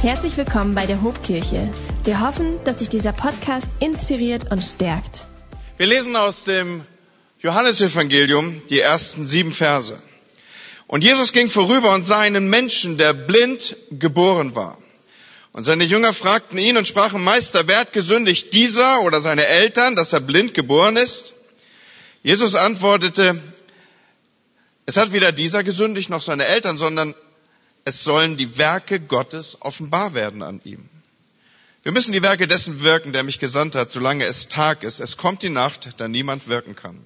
Herzlich willkommen bei der Hobkirche. Wir hoffen, dass sich dieser Podcast inspiriert und stärkt. Wir lesen aus dem Johannesevangelium die ersten sieben Verse. Und Jesus ging vorüber und sah einen Menschen, der blind geboren war. Und seine Jünger fragten ihn und sprachen, Meister, wer hat gesündigt, dieser oder seine Eltern, dass er blind geboren ist? Jesus antwortete, es hat weder dieser gesündigt noch seine Eltern, sondern es sollen die Werke Gottes offenbar werden an ihm. Wir müssen die Werke dessen wirken, der mich gesandt hat, solange es Tag ist. Es kommt die Nacht, da niemand wirken kann.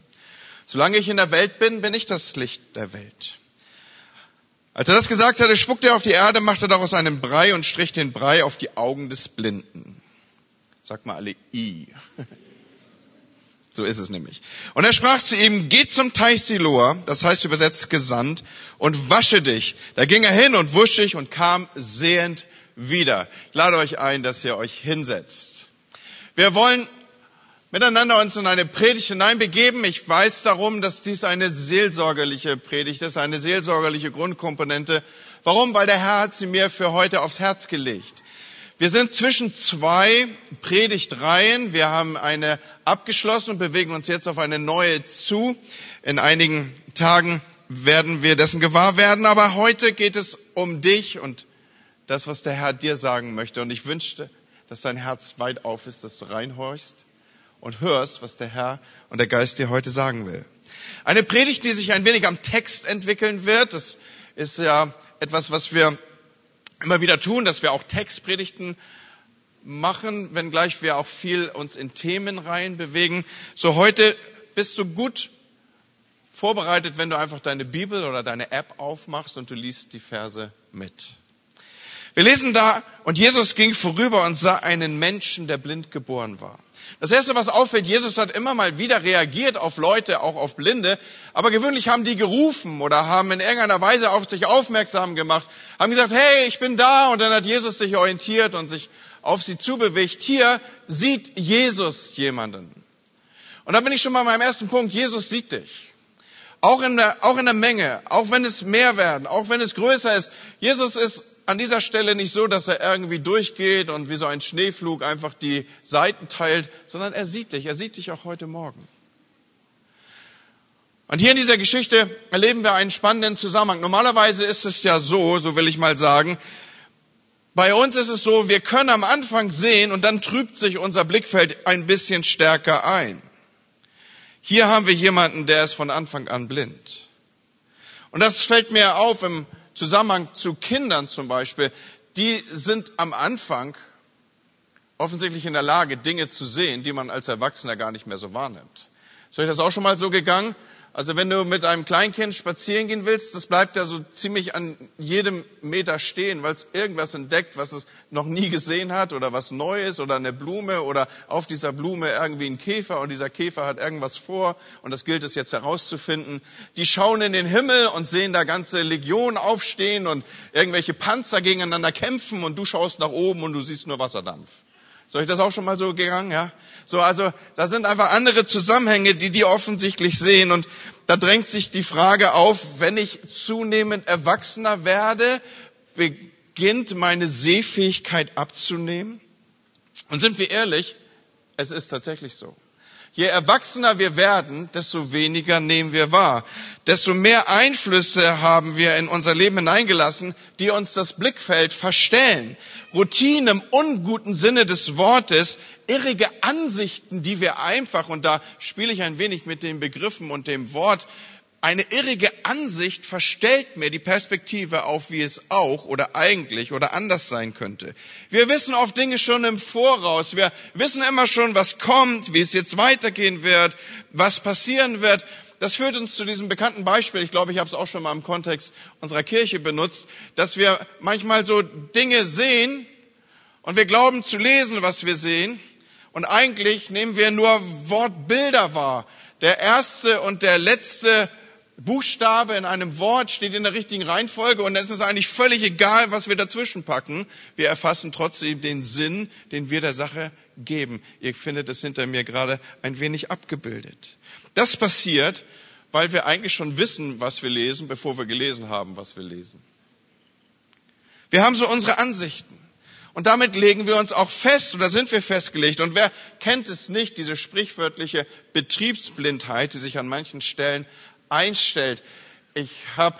Solange ich in der Welt bin, bin ich das Licht der Welt. Als er das gesagt hatte, spuckte er auf die Erde, machte daraus einen Brei und strich den Brei auf die Augen des Blinden. Sag mal alle I. So ist es nämlich. Und er sprach zu ihm, geh zum Teich Siloa, das heißt übersetzt gesandt, und wasche dich. Da ging er hin und wusch sich und kam sehend wieder. Ich lade euch ein, dass ihr euch hinsetzt. Wir wollen miteinander uns in eine Predigt hineinbegeben. Ich weiß darum, dass dies eine seelsorgerliche Predigt ist, eine seelsorgerliche Grundkomponente. Warum? Weil der Herr hat sie mir für heute aufs Herz gelegt. Wir sind zwischen zwei Predigtreihen. Wir haben eine abgeschlossen und bewegen uns jetzt auf eine neue zu. In einigen Tagen werden wir dessen gewahr werden. Aber heute geht es um dich und das, was der Herr dir sagen möchte. Und ich wünschte, dass dein Herz weit auf ist, dass du reinhorchst und hörst, was der Herr und der Geist dir heute sagen will. Eine Predigt, die sich ein wenig am Text entwickeln wird. Das ist ja etwas, was wir immer wieder tun, dass wir auch Textpredigten machen, wenngleich wir auch viel uns in Themen rein bewegen. So heute bist du gut vorbereitet, wenn du einfach deine Bibel oder deine App aufmachst und du liest die Verse mit. Wir lesen da, und Jesus ging vorüber und sah einen Menschen, der blind geboren war. Das erste, was auffällt, Jesus hat immer mal wieder reagiert auf Leute, auch auf Blinde, aber gewöhnlich haben die gerufen oder haben in irgendeiner Weise auf sich aufmerksam gemacht, haben gesagt, hey, ich bin da, und dann hat Jesus sich orientiert und sich auf sie zubewegt. Hier sieht Jesus jemanden. Und da bin ich schon mal meinem ersten Punkt. Jesus sieht dich. Auch in der, auch in der Menge, auch wenn es mehr werden, auch wenn es größer ist. Jesus ist an dieser Stelle nicht so, dass er irgendwie durchgeht und wie so ein Schneeflug einfach die Seiten teilt, sondern er sieht dich. Er sieht dich auch heute Morgen. Und hier in dieser Geschichte erleben wir einen spannenden Zusammenhang. Normalerweise ist es ja so, so will ich mal sagen, bei uns ist es so, wir können am Anfang sehen und dann trübt sich unser Blickfeld ein bisschen stärker ein. Hier haben wir jemanden, der ist von Anfang an blind. Und das fällt mir auf im Zusammenhang zu Kindern zum Beispiel. Die sind am Anfang offensichtlich in der Lage, Dinge zu sehen, die man als Erwachsener gar nicht mehr so wahrnimmt. Ist euch das auch schon mal so gegangen? Also wenn du mit einem Kleinkind spazieren gehen willst, das bleibt ja so ziemlich an jedem Meter stehen, weil es irgendwas entdeckt, was es noch nie gesehen hat oder was neu ist oder eine Blume oder auf dieser Blume irgendwie ein Käfer und dieser Käfer hat irgendwas vor und das gilt es jetzt herauszufinden. Die schauen in den Himmel und sehen da ganze Legionen aufstehen und irgendwelche Panzer gegeneinander kämpfen und du schaust nach oben und du siehst nur Wasserdampf. Ist euch das auch schon mal so gegangen, ja? So, also, da sind einfach andere Zusammenhänge, die die offensichtlich sehen und da drängt sich die Frage auf, wenn ich zunehmend erwachsener werde, beginnt meine Sehfähigkeit abzunehmen? Und sind wir ehrlich, es ist tatsächlich so. Je erwachsener wir werden, desto weniger nehmen wir wahr. Desto mehr Einflüsse haben wir in unser Leben hineingelassen, die uns das Blickfeld verstellen. Routine im unguten Sinne des Wortes, irrige Ansichten, die wir einfach, und da spiele ich ein wenig mit den Begriffen und dem Wort, eine irrige Ansicht verstellt mir die Perspektive auf, wie es auch oder eigentlich oder anders sein könnte. Wir wissen oft Dinge schon im Voraus. Wir wissen immer schon, was kommt, wie es jetzt weitergehen wird, was passieren wird. Das führt uns zu diesem bekannten Beispiel, ich glaube, ich habe es auch schon mal im Kontext unserer Kirche benutzt, dass wir manchmal so Dinge sehen und wir glauben zu lesen, was wir sehen. Und eigentlich nehmen wir nur Wortbilder wahr. Der erste und der letzte Buchstabe in einem Wort steht in der richtigen Reihenfolge und es ist eigentlich völlig egal, was wir dazwischen packen. Wir erfassen trotzdem den Sinn, den wir der Sache geben. Ihr findet es hinter mir gerade ein wenig abgebildet. Das passiert, weil wir eigentlich schon wissen, was wir lesen, bevor wir gelesen haben, was wir lesen. Wir haben so unsere Ansichten. Und damit legen wir uns auch fest, oder sind wir festgelegt. Und wer kennt es nicht, diese sprichwörtliche Betriebsblindheit, die sich an manchen Stellen einstellt. Ich habe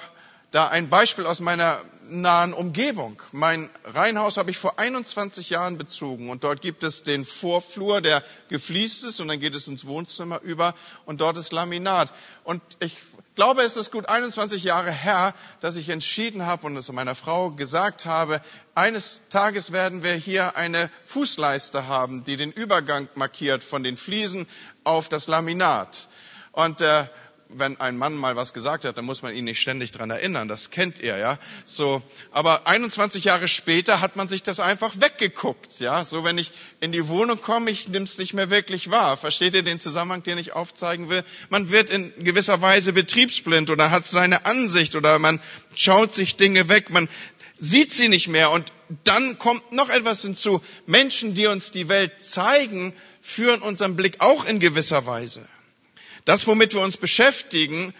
da ein Beispiel aus meiner nahen Umgebung. Mein Reihenhaus habe ich vor 21 Jahren bezogen und dort gibt es den Vorflur, der gefliest ist und dann geht es ins Wohnzimmer über und dort ist Laminat. Und ich glaube, es ist gut 21 Jahre her, dass ich entschieden habe und es meiner Frau gesagt habe, eines Tages werden wir hier eine Fußleiste haben, die den Übergang markiert von den Fliesen auf das Laminat. Und äh, wenn ein Mann mal was gesagt hat, dann muss man ihn nicht ständig dran erinnern. Das kennt ihr, ja. So, aber 21 Jahre später hat man sich das einfach weggeguckt, ja. So, wenn ich in die Wohnung komme, ich nimm's nicht mehr wirklich wahr. Versteht ihr den Zusammenhang, den ich aufzeigen will? Man wird in gewisser Weise betriebsblind oder hat seine Ansicht oder man schaut sich Dinge weg, man sieht sie nicht mehr. Und dann kommt noch etwas hinzu. Menschen, die uns die Welt zeigen, führen unseren Blick auch in gewisser Weise. Das, womit wir uns beschäftigen,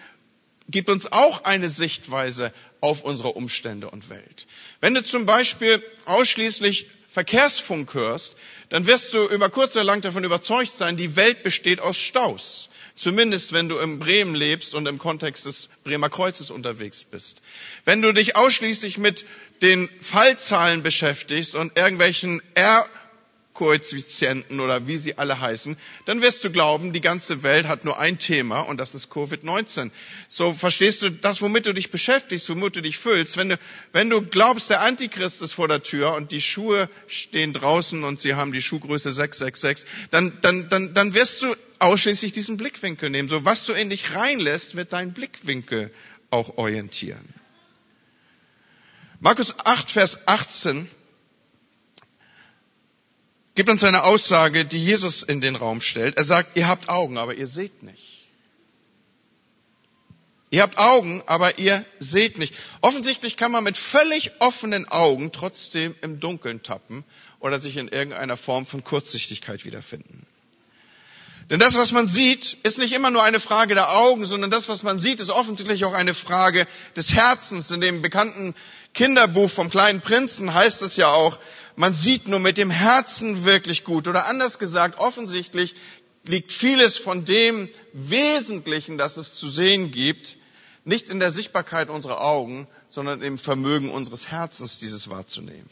gibt uns auch eine Sichtweise auf unsere Umstände und Welt. Wenn du zum Beispiel ausschließlich Verkehrsfunk hörst, dann wirst du über kurz oder lang davon überzeugt sein, die Welt besteht aus Staus. Zumindest wenn du in Bremen lebst und im Kontext des Bremer Kreuzes unterwegs bist. Wenn du dich ausschließlich mit den Fallzahlen beschäftigst und irgendwelchen R Koeffizienten oder wie sie alle heißen, dann wirst du glauben, die ganze Welt hat nur ein Thema und das ist Covid-19. So verstehst du das, womit du dich beschäftigst, womit du dich füllst. Wenn du, wenn du glaubst, der Antichrist ist vor der Tür und die Schuhe stehen draußen und sie haben die Schuhgröße 666, dann, dann, dann, dann wirst du ausschließlich diesen Blickwinkel nehmen. So was du in dich reinlässt, wird dein Blickwinkel auch orientieren. Markus 8, Vers 18 gibt uns eine Aussage, die Jesus in den Raum stellt. Er sagt, ihr habt Augen, aber ihr seht nicht. Ihr habt Augen, aber ihr seht nicht. Offensichtlich kann man mit völlig offenen Augen trotzdem im Dunkeln tappen oder sich in irgendeiner Form von Kurzsichtigkeit wiederfinden. Denn das, was man sieht, ist nicht immer nur eine Frage der Augen, sondern das, was man sieht, ist offensichtlich auch eine Frage des Herzens. In dem bekannten Kinderbuch vom kleinen Prinzen heißt es ja auch, man sieht nur mit dem Herzen wirklich gut. Oder anders gesagt, offensichtlich liegt vieles von dem Wesentlichen, das es zu sehen gibt, nicht in der Sichtbarkeit unserer Augen, sondern im Vermögen unseres Herzens, dieses wahrzunehmen.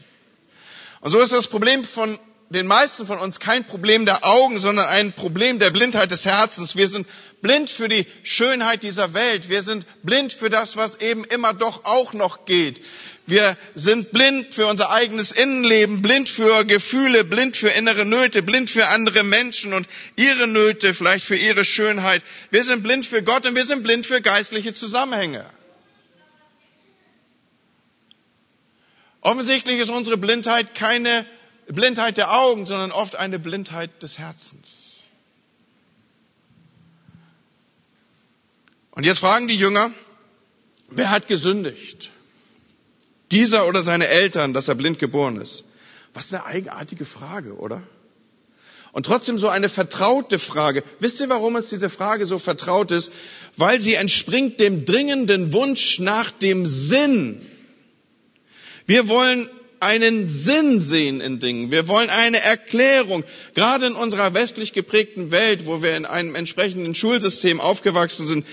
Und so ist das Problem von den meisten von uns kein Problem der Augen, sondern ein Problem der Blindheit des Herzens. Wir sind blind für die Schönheit dieser Welt. Wir sind blind für das, was eben immer doch auch noch geht. Wir sind blind für unser eigenes Innenleben, blind für Gefühle, blind für innere Nöte, blind für andere Menschen und ihre Nöte, vielleicht für ihre Schönheit. Wir sind blind für Gott und wir sind blind für geistliche Zusammenhänge. Offensichtlich ist unsere Blindheit keine Blindheit der Augen, sondern oft eine Blindheit des Herzens. Und jetzt fragen die Jünger, wer hat gesündigt? Dieser oder seine Eltern, dass er blind geboren ist. Was eine eigenartige Frage, oder? Und trotzdem so eine vertraute Frage. Wisst ihr, warum es diese Frage so vertraut ist? Weil sie entspringt dem dringenden Wunsch nach dem Sinn. Wir wollen einen Sinn sehen in Dingen. Wir wollen eine Erklärung. Gerade in unserer westlich geprägten Welt, wo wir in einem entsprechenden Schulsystem aufgewachsen sind,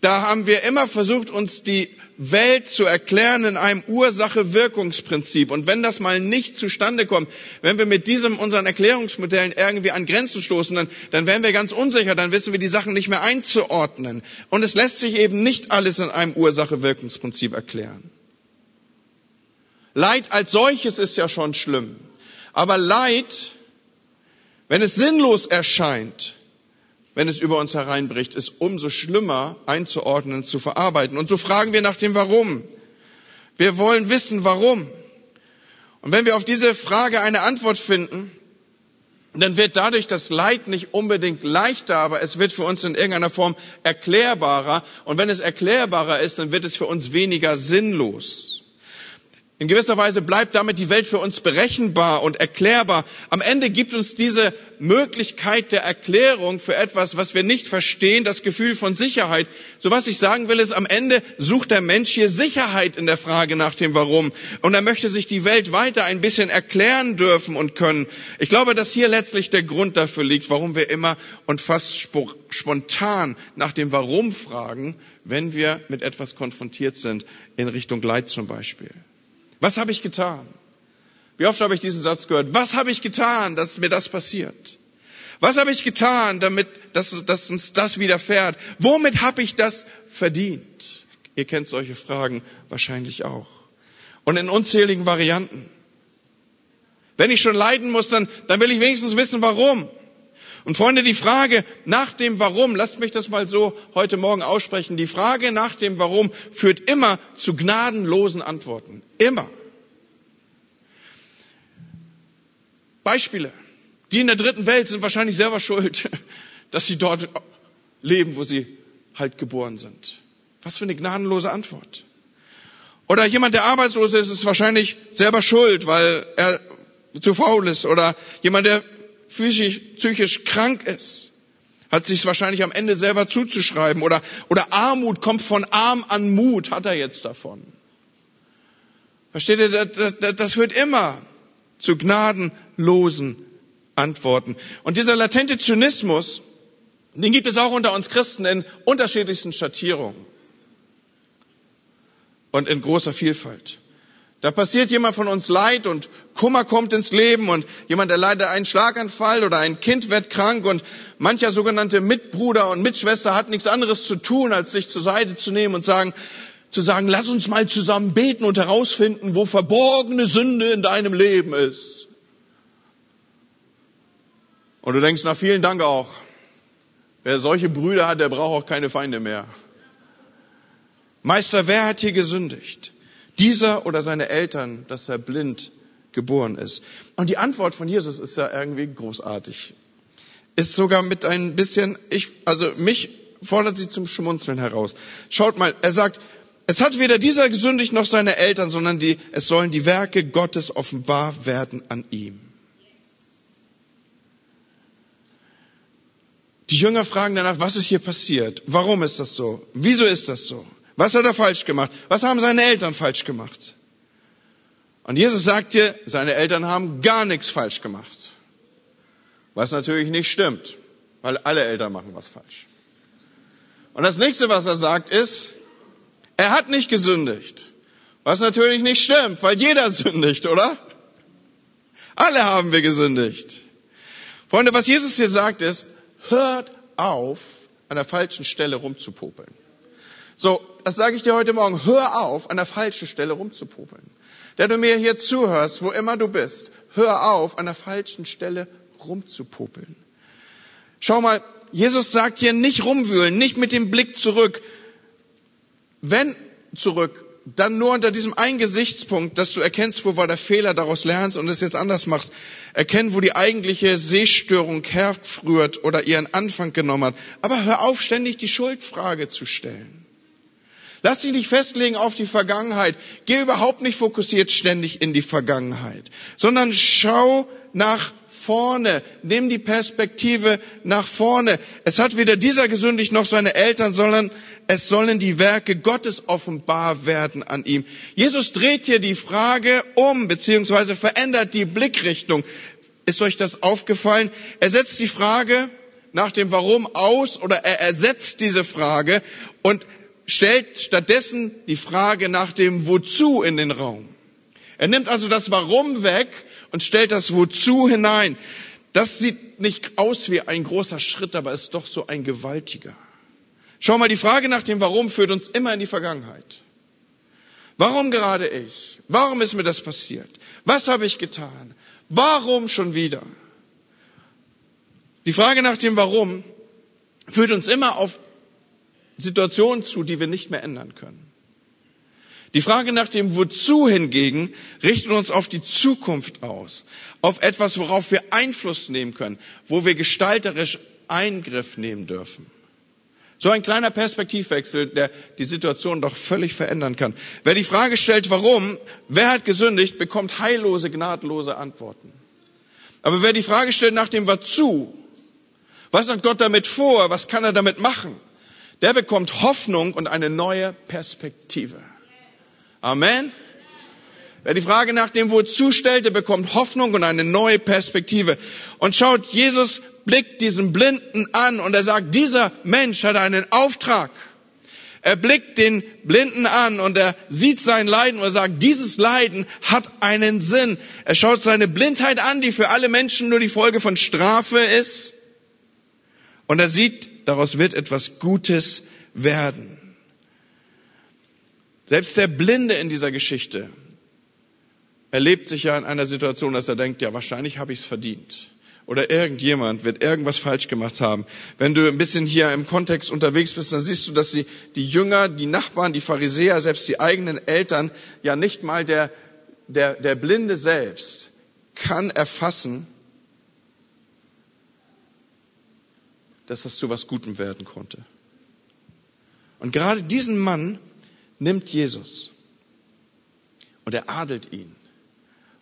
da haben wir immer versucht, uns die Welt zu erklären in einem Ursache-Wirkungsprinzip. Und wenn das mal nicht zustande kommt, wenn wir mit diesem unseren Erklärungsmodellen irgendwie an Grenzen stoßen, dann, dann werden wir ganz unsicher, dann wissen wir die Sachen nicht mehr einzuordnen. Und es lässt sich eben nicht alles in einem Ursache-Wirkungsprinzip erklären. Leid als solches ist ja schon schlimm. Aber Leid, wenn es sinnlos erscheint, wenn es über uns hereinbricht, ist umso schlimmer einzuordnen, zu verarbeiten. Und so fragen wir nach dem Warum. Wir wollen wissen, warum. Und wenn wir auf diese Frage eine Antwort finden, dann wird dadurch das Leid nicht unbedingt leichter, aber es wird für uns in irgendeiner Form erklärbarer. Und wenn es erklärbarer ist, dann wird es für uns weniger sinnlos. In gewisser Weise bleibt damit die Welt für uns berechenbar und erklärbar. Am Ende gibt uns diese Möglichkeit der Erklärung für etwas, was wir nicht verstehen, das Gefühl von Sicherheit. So was ich sagen will, ist, am Ende sucht der Mensch hier Sicherheit in der Frage nach dem Warum. Und er möchte sich die Welt weiter ein bisschen erklären dürfen und können. Ich glaube, dass hier letztlich der Grund dafür liegt, warum wir immer und fast spontan nach dem Warum fragen, wenn wir mit etwas konfrontiert sind, in Richtung Leid zum Beispiel. Was habe ich getan? Wie oft habe ich diesen Satz gehört? Was habe ich getan, dass mir das passiert? Was habe ich getan, damit dass, dass uns das widerfährt? Womit habe ich das verdient? Ihr kennt solche Fragen wahrscheinlich auch. Und in unzähligen Varianten. Wenn ich schon leiden muss, dann, dann will ich wenigstens wissen, warum. Und Freunde, die Frage nach dem Warum, lasst mich das mal so heute Morgen aussprechen, die Frage nach dem Warum führt immer zu gnadenlosen Antworten. Immer. Beispiele. Die in der dritten Welt sind wahrscheinlich selber schuld, dass sie dort leben, wo sie halt geboren sind. Was für eine gnadenlose Antwort. Oder jemand, der arbeitslos ist, ist wahrscheinlich selber schuld, weil er zu faul ist. Oder jemand, der physisch, psychisch krank ist, hat sich wahrscheinlich am Ende selber zuzuschreiben. Oder, oder Armut kommt von Arm an Mut, hat er jetzt davon. Versteht ihr, das, das, das führt immer zu gnadenlosen Antworten. Und dieser latente Zynismus, den gibt es auch unter uns Christen in unterschiedlichsten Schattierungen und in großer Vielfalt. Da passiert jemand von uns Leid und Kummer kommt ins Leben und jemand erleidet einen Schlaganfall oder ein Kind wird krank und mancher sogenannte Mitbruder und Mitschwester hat nichts anderes zu tun, als sich zur Seite zu nehmen und sagen, zu sagen, lass uns mal zusammen beten und herausfinden, wo verborgene Sünde in deinem Leben ist. Und du denkst, na vielen Dank auch. Wer solche Brüder hat, der braucht auch keine Feinde mehr. Meister, wer hat hier gesündigt? Dieser oder seine Eltern, dass er blind geboren ist. Und die Antwort von Jesus ist ja irgendwie großartig. Ist sogar mit ein bisschen, ich, also mich fordert sie zum Schmunzeln heraus. Schaut mal, er sagt, es hat weder dieser gesündigt noch seine Eltern, sondern die, es sollen die Werke Gottes offenbar werden an ihm. Die Jünger fragen danach, was ist hier passiert? Warum ist das so? Wieso ist das so? Was hat er falsch gemacht? Was haben seine Eltern falsch gemacht? Und Jesus sagt dir, seine Eltern haben gar nichts falsch gemacht. Was natürlich nicht stimmt, weil alle Eltern machen was falsch. Und das nächste, was er sagt, ist, er hat nicht gesündigt. Was natürlich nicht stimmt, weil jeder sündigt, oder? Alle haben wir gesündigt. Freunde, was Jesus hier sagt ist, hört auf, an der falschen Stelle rumzupopeln. So, das sage ich dir heute Morgen, hör auf, an der falschen Stelle rumzupopeln. Der du mir hier zuhörst, wo immer du bist, hör auf, an der falschen Stelle rumzupopeln. Schau mal, Jesus sagt hier nicht rumwühlen, nicht mit dem Blick zurück. Wenn zurück, dann nur unter diesem einen Gesichtspunkt, dass du erkennst, wo war der Fehler, daraus lernst und es jetzt anders machst. Erkennen, wo die eigentliche Sehstörung herrührt oder ihren Anfang genommen hat. Aber hör auf, ständig die Schuldfrage zu stellen. Lass dich nicht festlegen auf die Vergangenheit. Geh überhaupt nicht fokussiert ständig in die Vergangenheit, sondern schau nach vorne. Nimm die Perspektive nach vorne. Es hat weder dieser gesündigt noch seine Eltern, sondern es sollen die Werke Gottes offenbar werden an ihm. Jesus dreht hier die Frage um, beziehungsweise verändert die Blickrichtung. Ist euch das aufgefallen? Er setzt die Frage nach dem Warum aus oder er ersetzt diese Frage und stellt stattdessen die Frage nach dem Wozu in den Raum. Er nimmt also das Warum weg und stellt das Wozu hinein. Das sieht nicht aus wie ein großer Schritt, aber ist doch so ein gewaltiger. Schau mal, die Frage nach dem Warum führt uns immer in die Vergangenheit. Warum gerade ich? Warum ist mir das passiert? Was habe ich getan? Warum schon wieder? Die Frage nach dem Warum führt uns immer auf Situationen zu, die wir nicht mehr ändern können. Die Frage nach dem Wozu hingegen richtet uns auf die Zukunft aus, auf etwas, worauf wir Einfluss nehmen können, wo wir gestalterisch Eingriff nehmen dürfen. So ein kleiner Perspektivwechsel, der die Situation doch völlig verändern kann. Wer die Frage stellt, warum, wer hat gesündigt, bekommt heillose, gnadlose Antworten. Aber wer die Frage stellt nach dem Wozu, was hat Gott damit vor, was kann er damit machen, der bekommt Hoffnung und eine neue Perspektive. Amen. Wer die Frage nach dem Wozu stellt, der bekommt Hoffnung und eine neue Perspektive. Und schaut, Jesus blickt diesen Blinden an und er sagt, dieser Mensch hat einen Auftrag. Er blickt den Blinden an und er sieht sein Leiden und er sagt, dieses Leiden hat einen Sinn. Er schaut seine Blindheit an, die für alle Menschen nur die Folge von Strafe ist. Und er sieht, daraus wird etwas Gutes werden. Selbst der Blinde in dieser Geschichte erlebt sich ja in einer Situation, dass er denkt, ja, wahrscheinlich habe ich es verdient oder irgendjemand wird irgendwas falsch gemacht haben. Wenn du ein bisschen hier im Kontext unterwegs bist, dann siehst du, dass die, die Jünger, die Nachbarn, die Pharisäer, selbst die eigenen Eltern, ja nicht mal der, der, der Blinde selbst kann erfassen, dass das zu was Gutem werden konnte. Und gerade diesen Mann nimmt Jesus und er adelt ihn.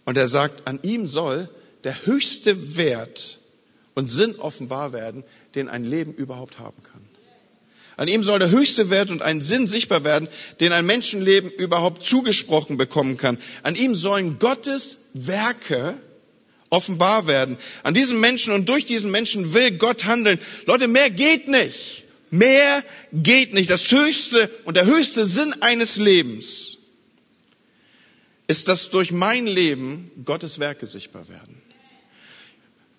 Und er sagt, an ihm soll der höchste Wert und Sinn offenbar werden, den ein Leben überhaupt haben kann. An ihm soll der höchste Wert und ein Sinn sichtbar werden, den ein Menschenleben überhaupt zugesprochen bekommen kann. An ihm sollen Gottes Werke offenbar werden. An diesem Menschen und durch diesen Menschen will Gott handeln. Leute, mehr geht nicht. Mehr geht nicht. Das höchste und der höchste Sinn eines Lebens ist, dass durch mein Leben Gottes Werke sichtbar werden.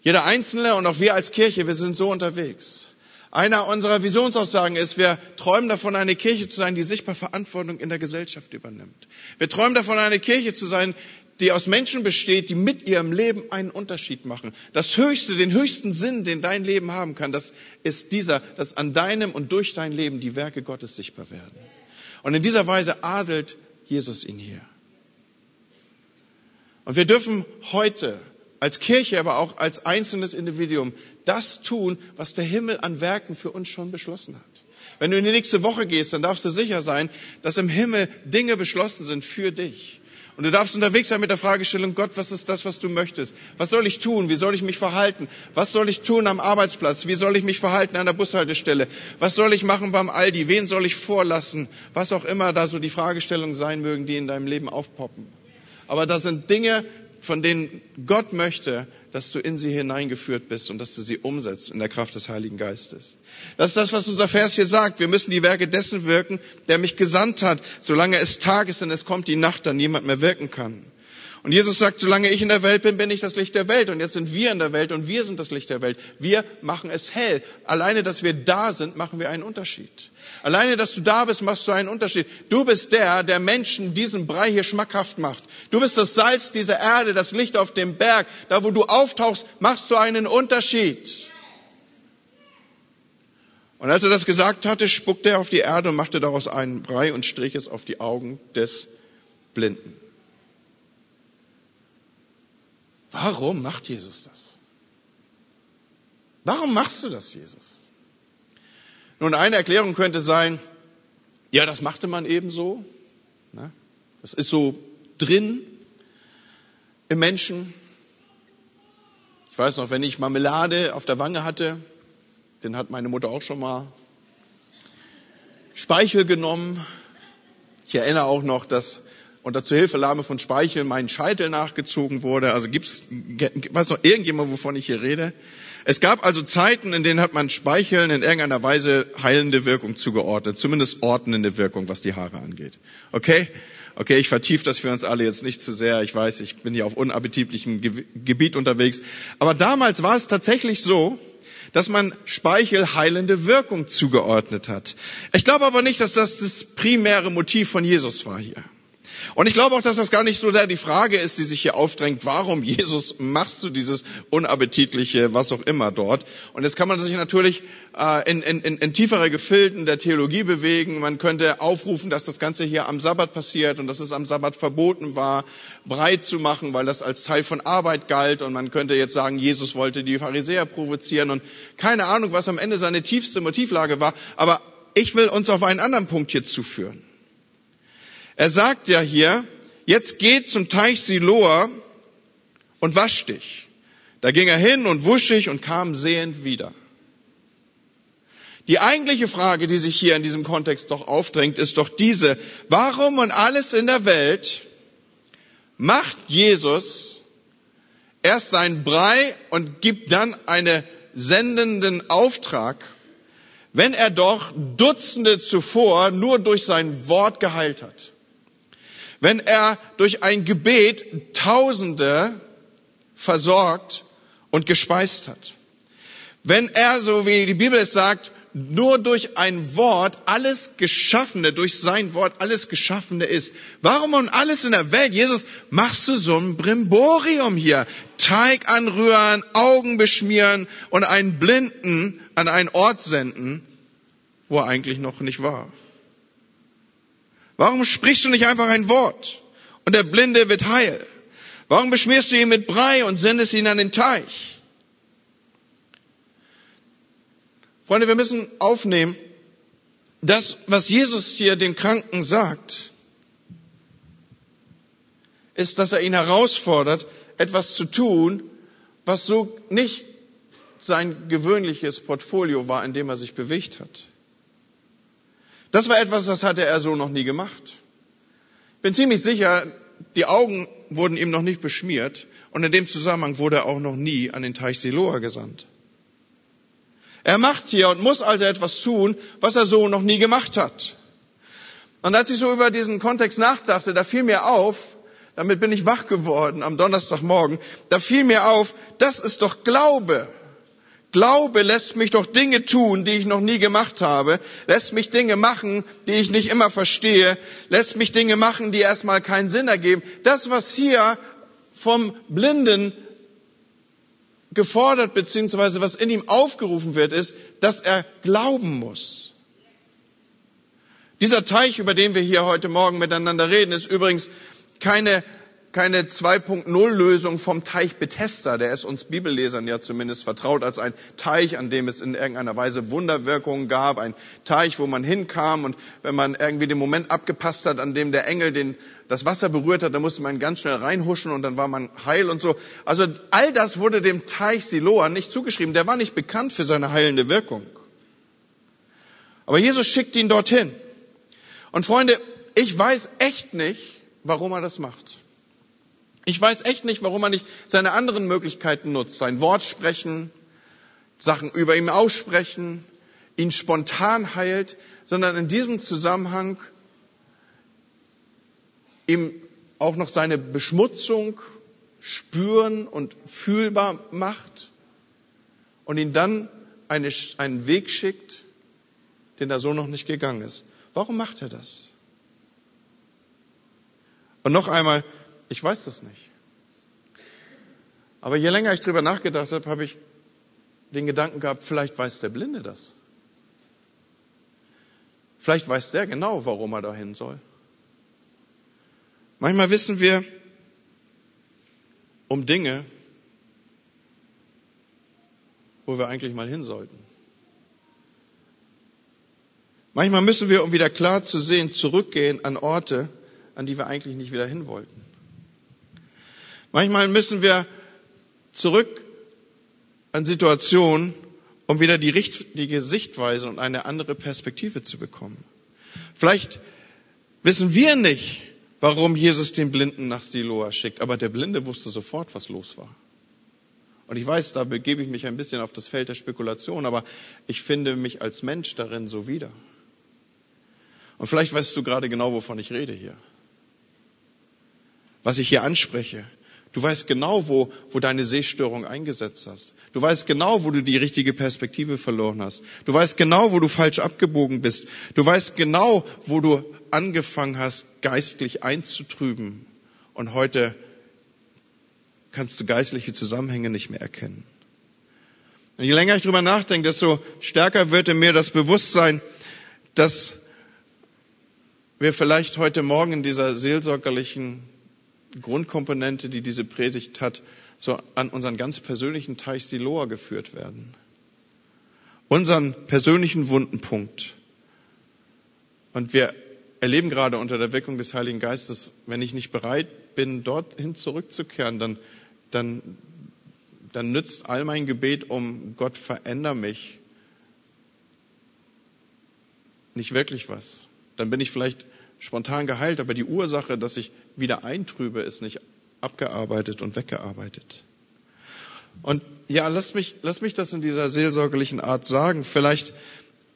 Jeder Einzelne und auch wir als Kirche, wir sind so unterwegs. Einer unserer Visionsaussagen ist, wir träumen davon, eine Kirche zu sein, die sichtbar Verantwortung in der Gesellschaft übernimmt. Wir träumen davon, eine Kirche zu sein, die aus Menschen besteht, die mit ihrem Leben einen Unterschied machen. Das Höchste, den höchsten Sinn, den dein Leben haben kann, das ist dieser, dass an deinem und durch dein Leben die Werke Gottes sichtbar werden. Und in dieser Weise adelt Jesus ihn hier. Und wir dürfen heute als Kirche, aber auch als einzelnes Individuum das tun, was der Himmel an Werken für uns schon beschlossen hat. Wenn du in die nächste Woche gehst, dann darfst du sicher sein, dass im Himmel Dinge beschlossen sind für dich. Und du darfst unterwegs sein mit der Fragestellung, Gott, was ist das, was du möchtest? Was soll ich tun? Wie soll ich mich verhalten? Was soll ich tun am Arbeitsplatz? Wie soll ich mich verhalten an der Bushaltestelle? Was soll ich machen beim Aldi? Wen soll ich vorlassen? Was auch immer da so die Fragestellungen sein mögen, die in deinem Leben aufpoppen. Aber da sind Dinge, von denen Gott möchte, dass du in sie hineingeführt bist und dass du sie umsetzt in der Kraft des Heiligen Geistes. Das ist das, was unser Vers hier sagt. Wir müssen die Werke dessen wirken, der mich gesandt hat, solange es Tag ist, denn es kommt die Nacht, dann niemand mehr wirken kann. Und Jesus sagt, solange ich in der Welt bin, bin ich das Licht der Welt. Und jetzt sind wir in der Welt und wir sind das Licht der Welt. Wir machen es hell. Alleine, dass wir da sind, machen wir einen Unterschied. Alleine, dass du da bist, machst du einen Unterschied. Du bist der, der Menschen diesen Brei hier schmackhaft macht. Du bist das Salz dieser Erde, das Licht auf dem Berg. Da, wo du auftauchst, machst du einen Unterschied. Und als er das gesagt hatte, spuckte er auf die Erde und machte daraus einen Brei und strich es auf die Augen des Blinden. Warum macht Jesus das? Warum machst du das, Jesus? Nun, eine Erklärung könnte sein, ja, das machte man ebenso. Ne? Das ist so drin im Menschen. Ich weiß noch, wenn ich Marmelade auf der Wange hatte, den hat meine Mutter auch schon mal Speichel genommen. Ich erinnere auch noch, dass unter Zuhilfelahme von Speichel mein Scheitel nachgezogen wurde. Also gibt's, weiß noch irgendjemand, wovon ich hier rede? Es gab also Zeiten, in denen hat man Speicheln in irgendeiner Weise heilende Wirkung zugeordnet, zumindest ordnende Wirkung, was die Haare angeht. Okay? Okay, ich vertiefe das für uns alle jetzt nicht zu sehr. Ich weiß, ich bin hier auf unappetitlichem Gebiet unterwegs. Aber damals war es tatsächlich so, dass man Speichel heilende Wirkung zugeordnet hat. Ich glaube aber nicht, dass das das primäre Motiv von Jesus war hier. Und ich glaube auch, dass das gar nicht so die Frage ist, die sich hier aufdrängt, warum Jesus machst du dieses unappetitliche, was auch immer dort. Und jetzt kann man sich natürlich äh, in, in, in tiefere Gefilden der Theologie bewegen. Man könnte aufrufen, dass das Ganze hier am Sabbat passiert und dass es am Sabbat verboten war, breit zu machen, weil das als Teil von Arbeit galt. Und man könnte jetzt sagen, Jesus wollte die Pharisäer provozieren und keine Ahnung, was am Ende seine tiefste Motivlage war. Aber ich will uns auf einen anderen Punkt hier zuführen. Er sagt ja hier, jetzt geht zum Teich Siloa und wasch dich. Da ging er hin und wusch sich und kam sehend wieder. Die eigentliche Frage, die sich hier in diesem Kontext doch aufdrängt, ist doch diese. Warum und alles in der Welt macht Jesus erst einen Brei und gibt dann einen sendenden Auftrag, wenn er doch Dutzende zuvor nur durch sein Wort geheilt hat? Wenn er durch ein Gebet Tausende versorgt und gespeist hat? Wenn er, so wie die Bibel es sagt, nur durch ein Wort alles Geschaffene, durch sein Wort alles Geschaffene ist. Warum und alles in der Welt, Jesus, machst du so ein Brimborium hier? Teig anrühren, Augen beschmieren und einen Blinden an einen Ort senden, wo er eigentlich noch nicht war. Warum sprichst du nicht einfach ein Wort und der Blinde wird heil? Warum beschmierst du ihn mit Brei und sendest ihn an den Teich? Freunde, wir müssen aufnehmen, das, was Jesus hier den Kranken sagt, ist, dass er ihn herausfordert, etwas zu tun, was so nicht sein gewöhnliches Portfolio war, in dem er sich bewegt hat. Das war etwas, das hatte er so noch nie gemacht. Ich bin ziemlich sicher, die Augen wurden ihm noch nicht beschmiert und in dem Zusammenhang wurde er auch noch nie an den Teich Siloa gesandt. Er macht hier und muss also etwas tun, was er so noch nie gemacht hat. Und als ich so über diesen Kontext nachdachte, da fiel mir auf, damit bin ich wach geworden am Donnerstagmorgen, da fiel mir auf, das ist doch Glaube. Glaube lässt mich doch Dinge tun, die ich noch nie gemacht habe, lässt mich Dinge machen, die ich nicht immer verstehe, lässt mich Dinge machen, die erstmal keinen Sinn ergeben. Das, was hier vom Blinden gefordert, beziehungsweise was in ihm aufgerufen wird, ist, dass er glauben muss. Dieser Teich, über den wir hier heute Morgen miteinander reden, ist übrigens keine, keine 2.0-Lösung vom Teich Bethesda. Der ist uns Bibellesern ja zumindest vertraut als ein Teich, an dem es in irgendeiner Weise Wunderwirkungen gab. Ein Teich, wo man hinkam und wenn man irgendwie den Moment abgepasst hat, an dem der Engel den das Wasser berührt hat, dann musste man ganz schnell reinhuschen und dann war man heil und so. Also all das wurde dem Teich Siloa nicht zugeschrieben. Der war nicht bekannt für seine heilende Wirkung. Aber Jesus schickt ihn dorthin. Und Freunde, ich weiß echt nicht, warum er das macht. Ich weiß echt nicht, warum er nicht seine anderen Möglichkeiten nutzt. Sein Wort sprechen, Sachen über ihm aussprechen, ihn spontan heilt, sondern in diesem Zusammenhang ihm auch noch seine Beschmutzung spüren und fühlbar macht und ihn dann eine, einen Weg schickt, den er so noch nicht gegangen ist. Warum macht er das? Und noch einmal, ich weiß das nicht. Aber je länger ich drüber nachgedacht habe, habe ich den Gedanken gehabt, vielleicht weiß der Blinde das. Vielleicht weiß der genau, warum er dahin soll. Manchmal wissen wir um Dinge, wo wir eigentlich mal hin sollten. Manchmal müssen wir, um wieder klar zu sehen, zurückgehen an Orte, an die wir eigentlich nicht wieder hin wollten. Manchmal müssen wir zurück an Situationen, um wieder die richtige Sichtweise und eine andere Perspektive zu bekommen. Vielleicht wissen wir nicht, warum Jesus den Blinden nach Siloa schickt. Aber der Blinde wusste sofort, was los war. Und ich weiß, da begebe ich mich ein bisschen auf das Feld der Spekulation, aber ich finde mich als Mensch darin so wieder. Und vielleicht weißt du gerade genau, wovon ich rede hier. Was ich hier anspreche. Du weißt genau, wo, wo deine Sehstörung eingesetzt hast. Du weißt genau, wo du die richtige Perspektive verloren hast. Du weißt genau, wo du falsch abgebogen bist. Du weißt genau, wo du angefangen hast, geistlich einzutrüben und heute kannst du geistliche Zusammenhänge nicht mehr erkennen. Und je länger ich drüber nachdenke, desto stärker wird in mir das Bewusstsein, dass wir vielleicht heute Morgen in dieser seelsorgerlichen Grundkomponente, die diese Predigt hat, so an unseren ganz persönlichen Teich Siloa geführt werden. Unseren persönlichen Wundenpunkt Und wir erleben gerade unter der Wirkung des Heiligen Geistes, wenn ich nicht bereit bin, dorthin zurückzukehren, dann, dann, dann nützt all mein Gebet um Gott veränder mich nicht wirklich was. Dann bin ich vielleicht spontan geheilt, aber die Ursache, dass ich wieder eintrübe, ist nicht abgearbeitet und weggearbeitet. Und ja, lass mich, lass mich das in dieser seelsorgerlichen Art sagen. Vielleicht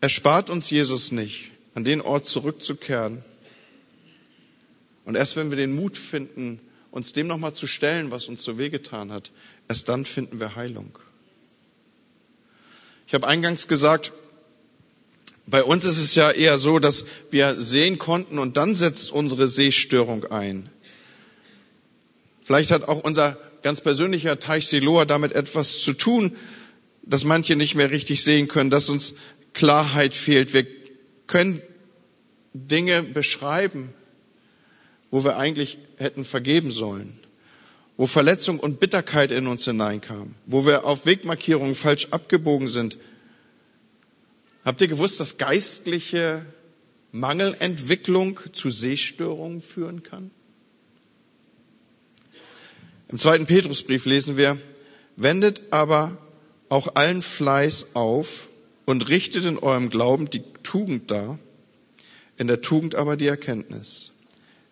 erspart uns Jesus nicht, an den Ort zurückzukehren. Und erst wenn wir den Mut finden, uns dem nochmal zu stellen, was uns so wehgetan hat, erst dann finden wir Heilung. Ich habe eingangs gesagt, bei uns ist es ja eher so, dass wir sehen konnten und dann setzt unsere Sehstörung ein. Vielleicht hat auch unser ganz persönlicher Teich Siloa damit etwas zu tun, dass manche nicht mehr richtig sehen können, dass uns Klarheit fehlt. Wir können Dinge beschreiben, wo wir eigentlich hätten vergeben sollen, wo Verletzung und Bitterkeit in uns hineinkam, wo wir auf Wegmarkierungen falsch abgebogen sind, Habt ihr gewusst, dass geistliche Mangelentwicklung zu Sehstörungen führen kann? Im zweiten Petrusbrief lesen wir, wendet aber auch allen Fleiß auf und richtet in eurem Glauben die Tugend dar, in der Tugend aber die Erkenntnis.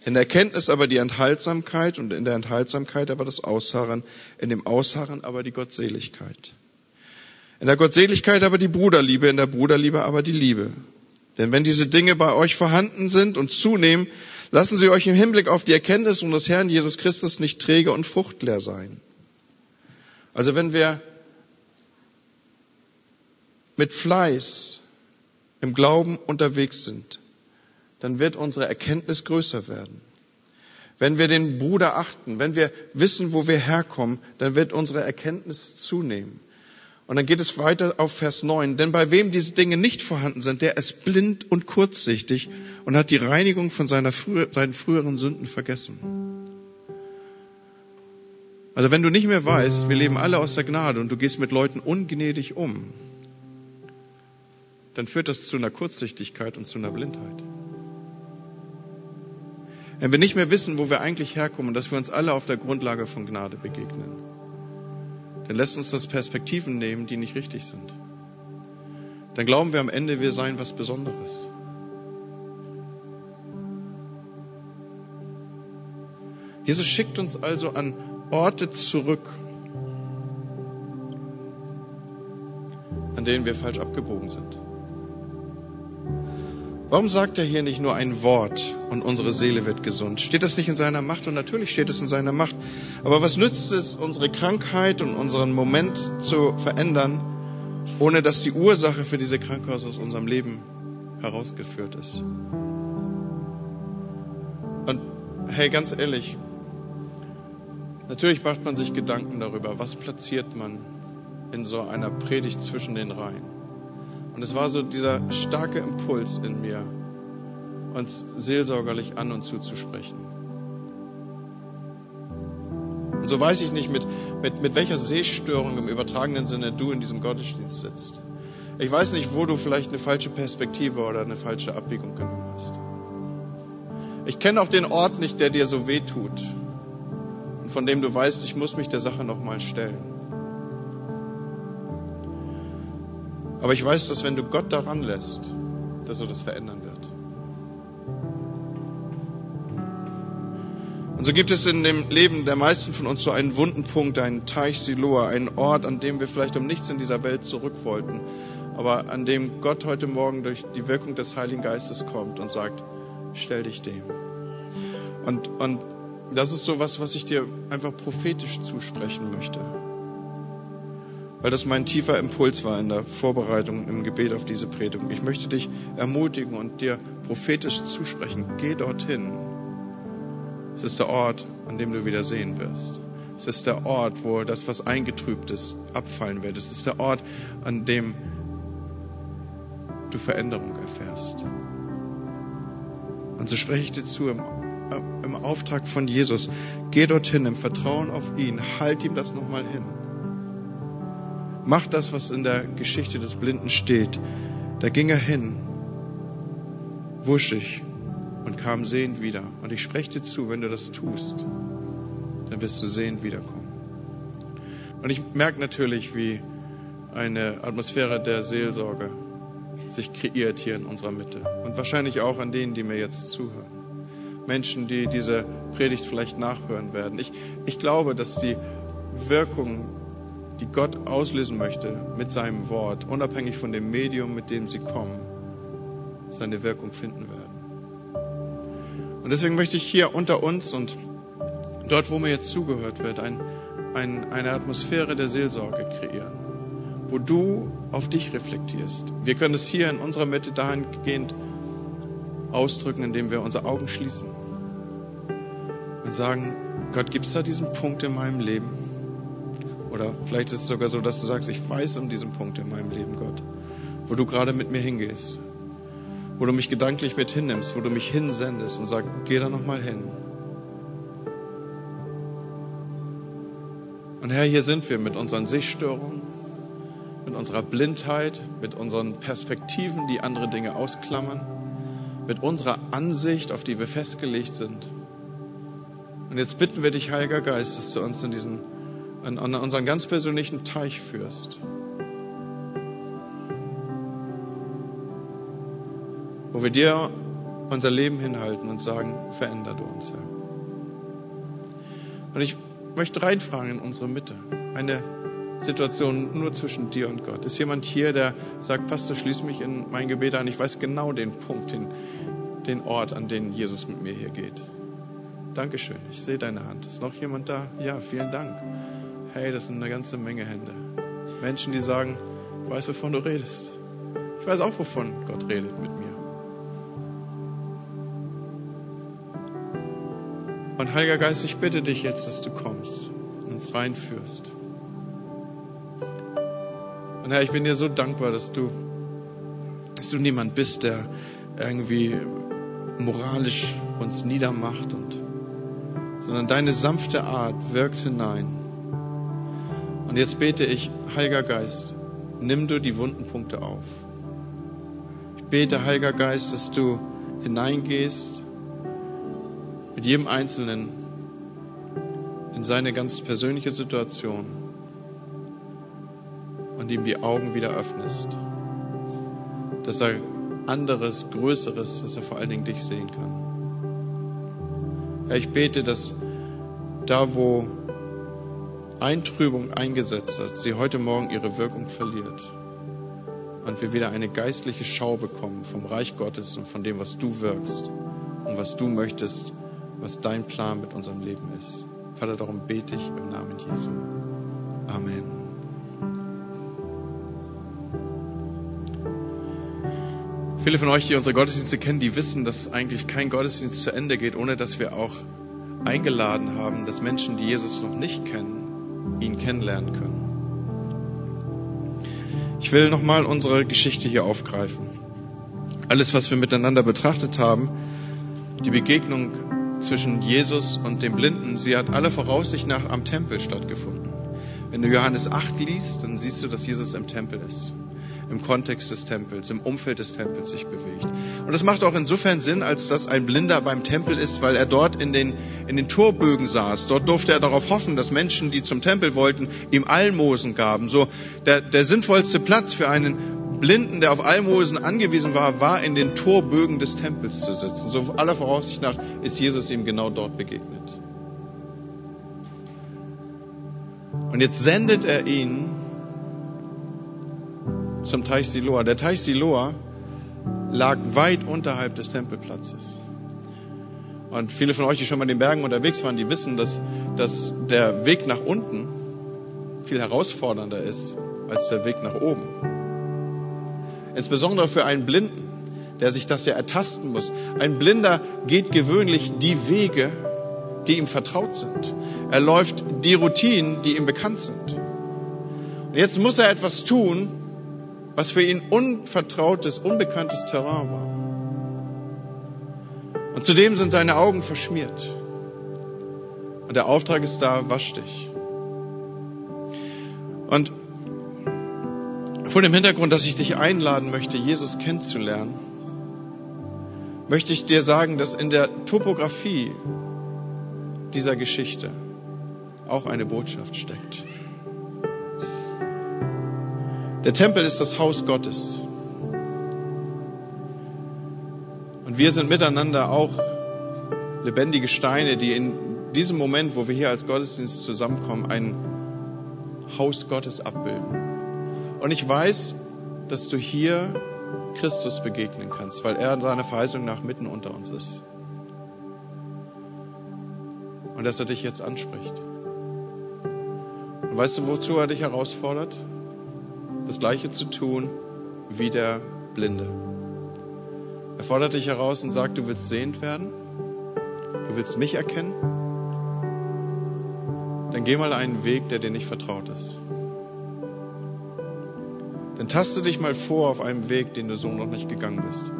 In der Erkenntnis aber die Enthaltsamkeit und in der Enthaltsamkeit aber das Ausharren, in dem Ausharren aber die Gottseligkeit. In der Gottseligkeit aber die Bruderliebe, in der Bruderliebe aber die Liebe. Denn wenn diese Dinge bei euch vorhanden sind und zunehmen, lassen sie euch im Hinblick auf die Erkenntnis unseres Herrn Jesus Christus nicht träge und fruchtleer sein. Also wenn wir mit Fleiß im Glauben unterwegs sind, dann wird unsere Erkenntnis größer werden. Wenn wir den Bruder achten, wenn wir wissen, wo wir herkommen, dann wird unsere Erkenntnis zunehmen. Und dann geht es weiter auf Vers 9. Denn bei wem diese Dinge nicht vorhanden sind, der ist blind und kurzsichtig und hat die Reinigung von seiner früher, seinen früheren Sünden vergessen. Also wenn du nicht mehr weißt, wir leben alle aus der Gnade und du gehst mit Leuten ungnädig um, dann führt das zu einer Kurzsichtigkeit und zu einer Blindheit. Wenn wir nicht mehr wissen, wo wir eigentlich herkommen, dass wir uns alle auf der Grundlage von Gnade begegnen dann lässt uns das Perspektiven nehmen, die nicht richtig sind. Dann glauben wir am Ende, wir seien was Besonderes. Jesus schickt uns also an Orte zurück, an denen wir falsch abgebogen sind. Warum sagt er hier nicht nur ein Wort und unsere Seele wird gesund? Steht das nicht in seiner Macht? Und natürlich steht es in seiner Macht. Aber was nützt es, unsere Krankheit und unseren Moment zu verändern, ohne dass die Ursache für diese Krankheit aus unserem Leben herausgeführt ist? Und hey, ganz ehrlich, natürlich macht man sich Gedanken darüber, was platziert man in so einer Predigt zwischen den Reihen. Und es war so dieser starke Impuls in mir, uns seelsorgerlich an und zuzusprechen. Und so weiß ich nicht, mit, mit, mit welcher Sehstörung im übertragenen Sinne du in diesem Gottesdienst sitzt. Ich weiß nicht, wo du vielleicht eine falsche Perspektive oder eine falsche Abbiegung genommen hast. Ich kenne auch den Ort nicht, der dir so weh tut und von dem du weißt, ich muss mich der Sache nochmal stellen. Aber ich weiß, dass wenn du Gott daran lässt, dass er das verändern wird. Und so gibt es in dem Leben der meisten von uns so einen wunden Punkt, einen Teich Siloa, einen Ort, an dem wir vielleicht um nichts in dieser Welt zurück wollten, aber an dem Gott heute Morgen durch die Wirkung des Heiligen Geistes kommt und sagt, stell dich dem. Und, und das ist so was, was ich dir einfach prophetisch zusprechen möchte weil das mein tiefer Impuls war in der Vorbereitung im Gebet auf diese Predigt. Ich möchte dich ermutigen und dir prophetisch zusprechen. Geh dorthin. Es ist der Ort, an dem du wieder sehen wirst. Es ist der Ort, wo das, was eingetrübt ist, abfallen wird. Es ist der Ort, an dem du Veränderung erfährst. Und so spreche ich dir zu im, im Auftrag von Jesus. Geh dorthin im Vertrauen auf ihn. Halt ihm das nochmal hin. Mach das, was in der Geschichte des Blinden steht. Da ging er hin wuschig und kam sehend wieder. Und ich spreche dir zu, wenn du das tust, dann wirst du sehend wiederkommen. Und ich merke natürlich, wie eine Atmosphäre der Seelsorge sich kreiert hier in unserer Mitte. Und wahrscheinlich auch an denen, die mir jetzt zuhören. Menschen, die diese Predigt vielleicht nachhören werden. Ich, ich glaube, dass die Wirkung, die Gott auslösen möchte mit seinem Wort, unabhängig von dem Medium, mit dem sie kommen, seine Wirkung finden werden. Und deswegen möchte ich hier unter uns und dort, wo mir jetzt zugehört wird, ein, ein, eine Atmosphäre der Seelsorge kreieren, wo du auf dich reflektierst. Wir können es hier in unserer Mitte dahingehend ausdrücken, indem wir unsere Augen schließen und sagen, Gott, gibt es da diesen Punkt in meinem Leben? Oder vielleicht ist es sogar so, dass du sagst, ich weiß um diesen Punkt in meinem Leben, Gott, wo du gerade mit mir hingehst, wo du mich gedanklich mit hinnimmst, wo du mich hinsendest und sagst, geh da nochmal hin. Und Herr, hier sind wir mit unseren Sichtstörungen, mit unserer Blindheit, mit unseren Perspektiven, die andere Dinge ausklammern, mit unserer Ansicht, auf die wir festgelegt sind. Und jetzt bitten wir dich, Heiliger Geist, dass du uns in diesen, an, an unseren ganz persönlichen Teich führst. Wo wir dir unser Leben hinhalten und sagen, veränder du uns, Herr. Und ich möchte reinfragen in unsere Mitte. Eine Situation nur zwischen dir und Gott. Ist jemand hier, der sagt, Pastor, schließ mich in mein Gebet an. Ich weiß genau den Punkt, den, den Ort, an den Jesus mit mir hier geht. Dankeschön, ich sehe deine Hand. Ist noch jemand da? Ja, vielen Dank. Hey, das sind eine ganze Menge Hände. Menschen, die sagen, ich weiß, wovon du redest. Ich weiß auch, wovon Gott redet mit mir. Und Heiliger Geist, ich bitte dich jetzt, dass du kommst und uns reinführst. Und Herr, ich bin dir so dankbar, dass du, dass du niemand bist, der irgendwie moralisch uns niedermacht und sondern deine sanfte Art wirkt hinein. Und jetzt bete ich, Heiliger Geist, nimm du die wunden Punkte auf. Ich bete, Heiliger Geist, dass du hineingehst mit jedem Einzelnen in seine ganz persönliche Situation und ihm die Augen wieder öffnest, dass er anderes, Größeres, dass er vor allen Dingen dich sehen kann. Herr, ich bete, dass da, wo Eintrübung eingesetzt hat, sie heute Morgen ihre Wirkung verliert und wir wieder eine geistliche Schau bekommen vom Reich Gottes und von dem, was du wirkst und was du möchtest, was dein Plan mit unserem Leben ist. Vater, darum bete ich im Namen Jesu. Amen. Viele von euch, die unsere Gottesdienste kennen, die wissen, dass eigentlich kein Gottesdienst zu Ende geht, ohne dass wir auch eingeladen haben, dass Menschen, die Jesus noch nicht kennen, ihn kennenlernen können. Ich will nochmal unsere Geschichte hier aufgreifen. Alles, was wir miteinander betrachtet haben, die Begegnung zwischen Jesus und dem Blinden, sie hat alle Voraussicht nach am Tempel stattgefunden. Wenn du Johannes 8 liest, dann siehst du, dass Jesus im Tempel ist im Kontext des Tempels, im Umfeld des Tempels sich bewegt. Und das macht auch insofern Sinn, als dass ein Blinder beim Tempel ist, weil er dort in den, in den Torbögen saß. Dort durfte er darauf hoffen, dass Menschen, die zum Tempel wollten, ihm Almosen gaben. So der, der sinnvollste Platz für einen Blinden, der auf Almosen angewiesen war, war in den Torbögen des Tempels zu sitzen. So aller Voraussicht nach ist Jesus ihm genau dort begegnet. Und jetzt sendet er ihn zum Teich Siloa. Der Teich Siloa lag weit unterhalb des Tempelplatzes. Und viele von euch, die schon mal in den Bergen unterwegs waren, die wissen, dass, dass der Weg nach unten viel herausfordernder ist als der Weg nach oben. Insbesondere für einen Blinden, der sich das ja ertasten muss. Ein Blinder geht gewöhnlich die Wege, die ihm vertraut sind. Er läuft die Routinen, die ihm bekannt sind. Und jetzt muss er etwas tun, was für ihn unvertrautes, unbekanntes Terrain war. Und zudem sind seine Augen verschmiert. Und der Auftrag ist da, wasch dich. Und vor dem Hintergrund, dass ich dich einladen möchte, Jesus kennenzulernen, möchte ich dir sagen, dass in der Topografie dieser Geschichte auch eine Botschaft steckt. Der Tempel ist das Haus Gottes. Und wir sind miteinander auch lebendige Steine, die in diesem Moment, wo wir hier als Gottesdienst zusammenkommen, ein Haus Gottes abbilden. Und ich weiß, dass du hier Christus begegnen kannst, weil er seiner Verheißung nach mitten unter uns ist. Und dass er dich jetzt anspricht. Und weißt du, wozu er dich herausfordert? Das Gleiche zu tun wie der Blinde. Er fordert dich heraus und sagt, du willst sehend werden? Du willst mich erkennen? Dann geh mal einen Weg, der dir nicht vertraut ist. Dann taste dich mal vor auf einem Weg, den du so noch nicht gegangen bist.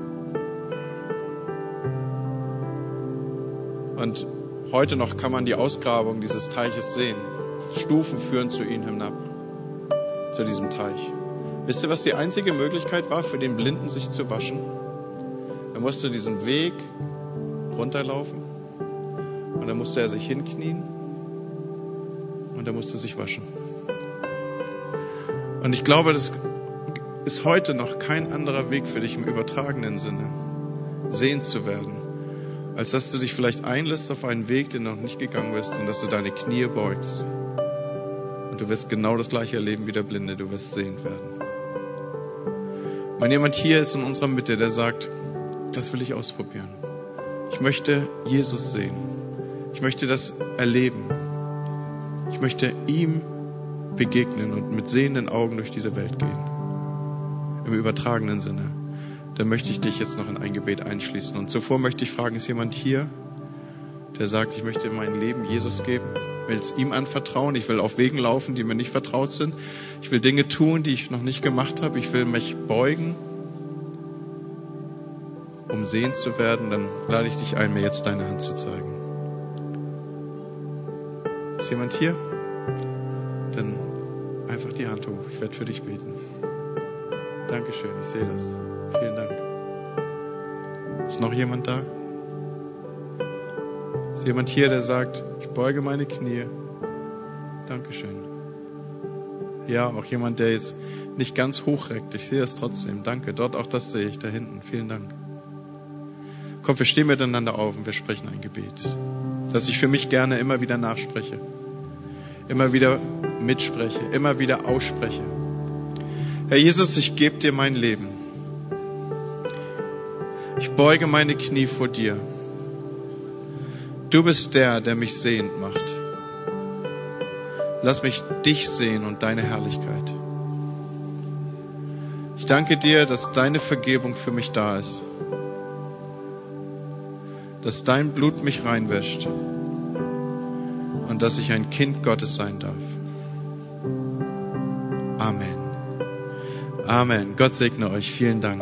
Und heute noch kann man die Ausgrabung dieses Teiches sehen. Stufen führen zu ihnen hinab, zu diesem Teich. Wisst ihr, was die einzige Möglichkeit war, für den Blinden sich zu waschen? Er musste diesen Weg runterlaufen und dann musste er sich hinknien und er musste sich waschen. Und ich glaube, das ist heute noch kein anderer Weg für dich im übertragenen Sinne, sehend zu werden, als dass du dich vielleicht einlässt auf einen Weg, den du noch nicht gegangen bist und dass du deine Knie beugst. Du wirst genau das gleiche erleben wie der Blinde, du wirst sehend werden. Wenn jemand hier ist in unserer Mitte, der sagt, das will ich ausprobieren. Ich möchte Jesus sehen. Ich möchte das erleben. Ich möchte ihm begegnen und mit sehenden Augen durch diese Welt gehen im übertragenen Sinne, dann möchte ich dich jetzt noch in ein Gebet einschließen. Und zuvor möchte ich fragen, ist jemand hier, der sagt, ich möchte mein Leben Jesus geben, will es ihm anvertrauen, ich will auf Wegen laufen, die mir nicht vertraut sind, ich will Dinge tun, die ich noch nicht gemacht habe, ich will mich beugen, um sehen zu werden, dann lade ich dich ein, mir jetzt deine Hand zu zeigen. Ist jemand hier? Dann einfach die Hand hoch, ich werde für dich beten. Dankeschön, ich sehe das. Vielen Dank. Ist noch jemand da? Ist jemand hier, der sagt, ich beuge meine Knie? Dankeschön. Ja, auch jemand, der jetzt nicht ganz hochreckt. Ich sehe es trotzdem. Danke. Dort auch das sehe ich da hinten. Vielen Dank. Komm, wir stehen miteinander auf und wir sprechen ein Gebet, das ich für mich gerne immer wieder nachspreche, immer wieder mitspreche, immer wieder ausspreche. Herr Jesus, ich gebe dir mein Leben. Ich beuge meine Knie vor dir. Du bist der, der mich sehend macht. Lass mich dich sehen und deine Herrlichkeit. Ich danke dir, dass deine Vergebung für mich da ist. Dass dein Blut mich reinwäscht. Und dass ich ein Kind Gottes sein darf. Amen. Amen. Gott segne euch. Vielen Dank.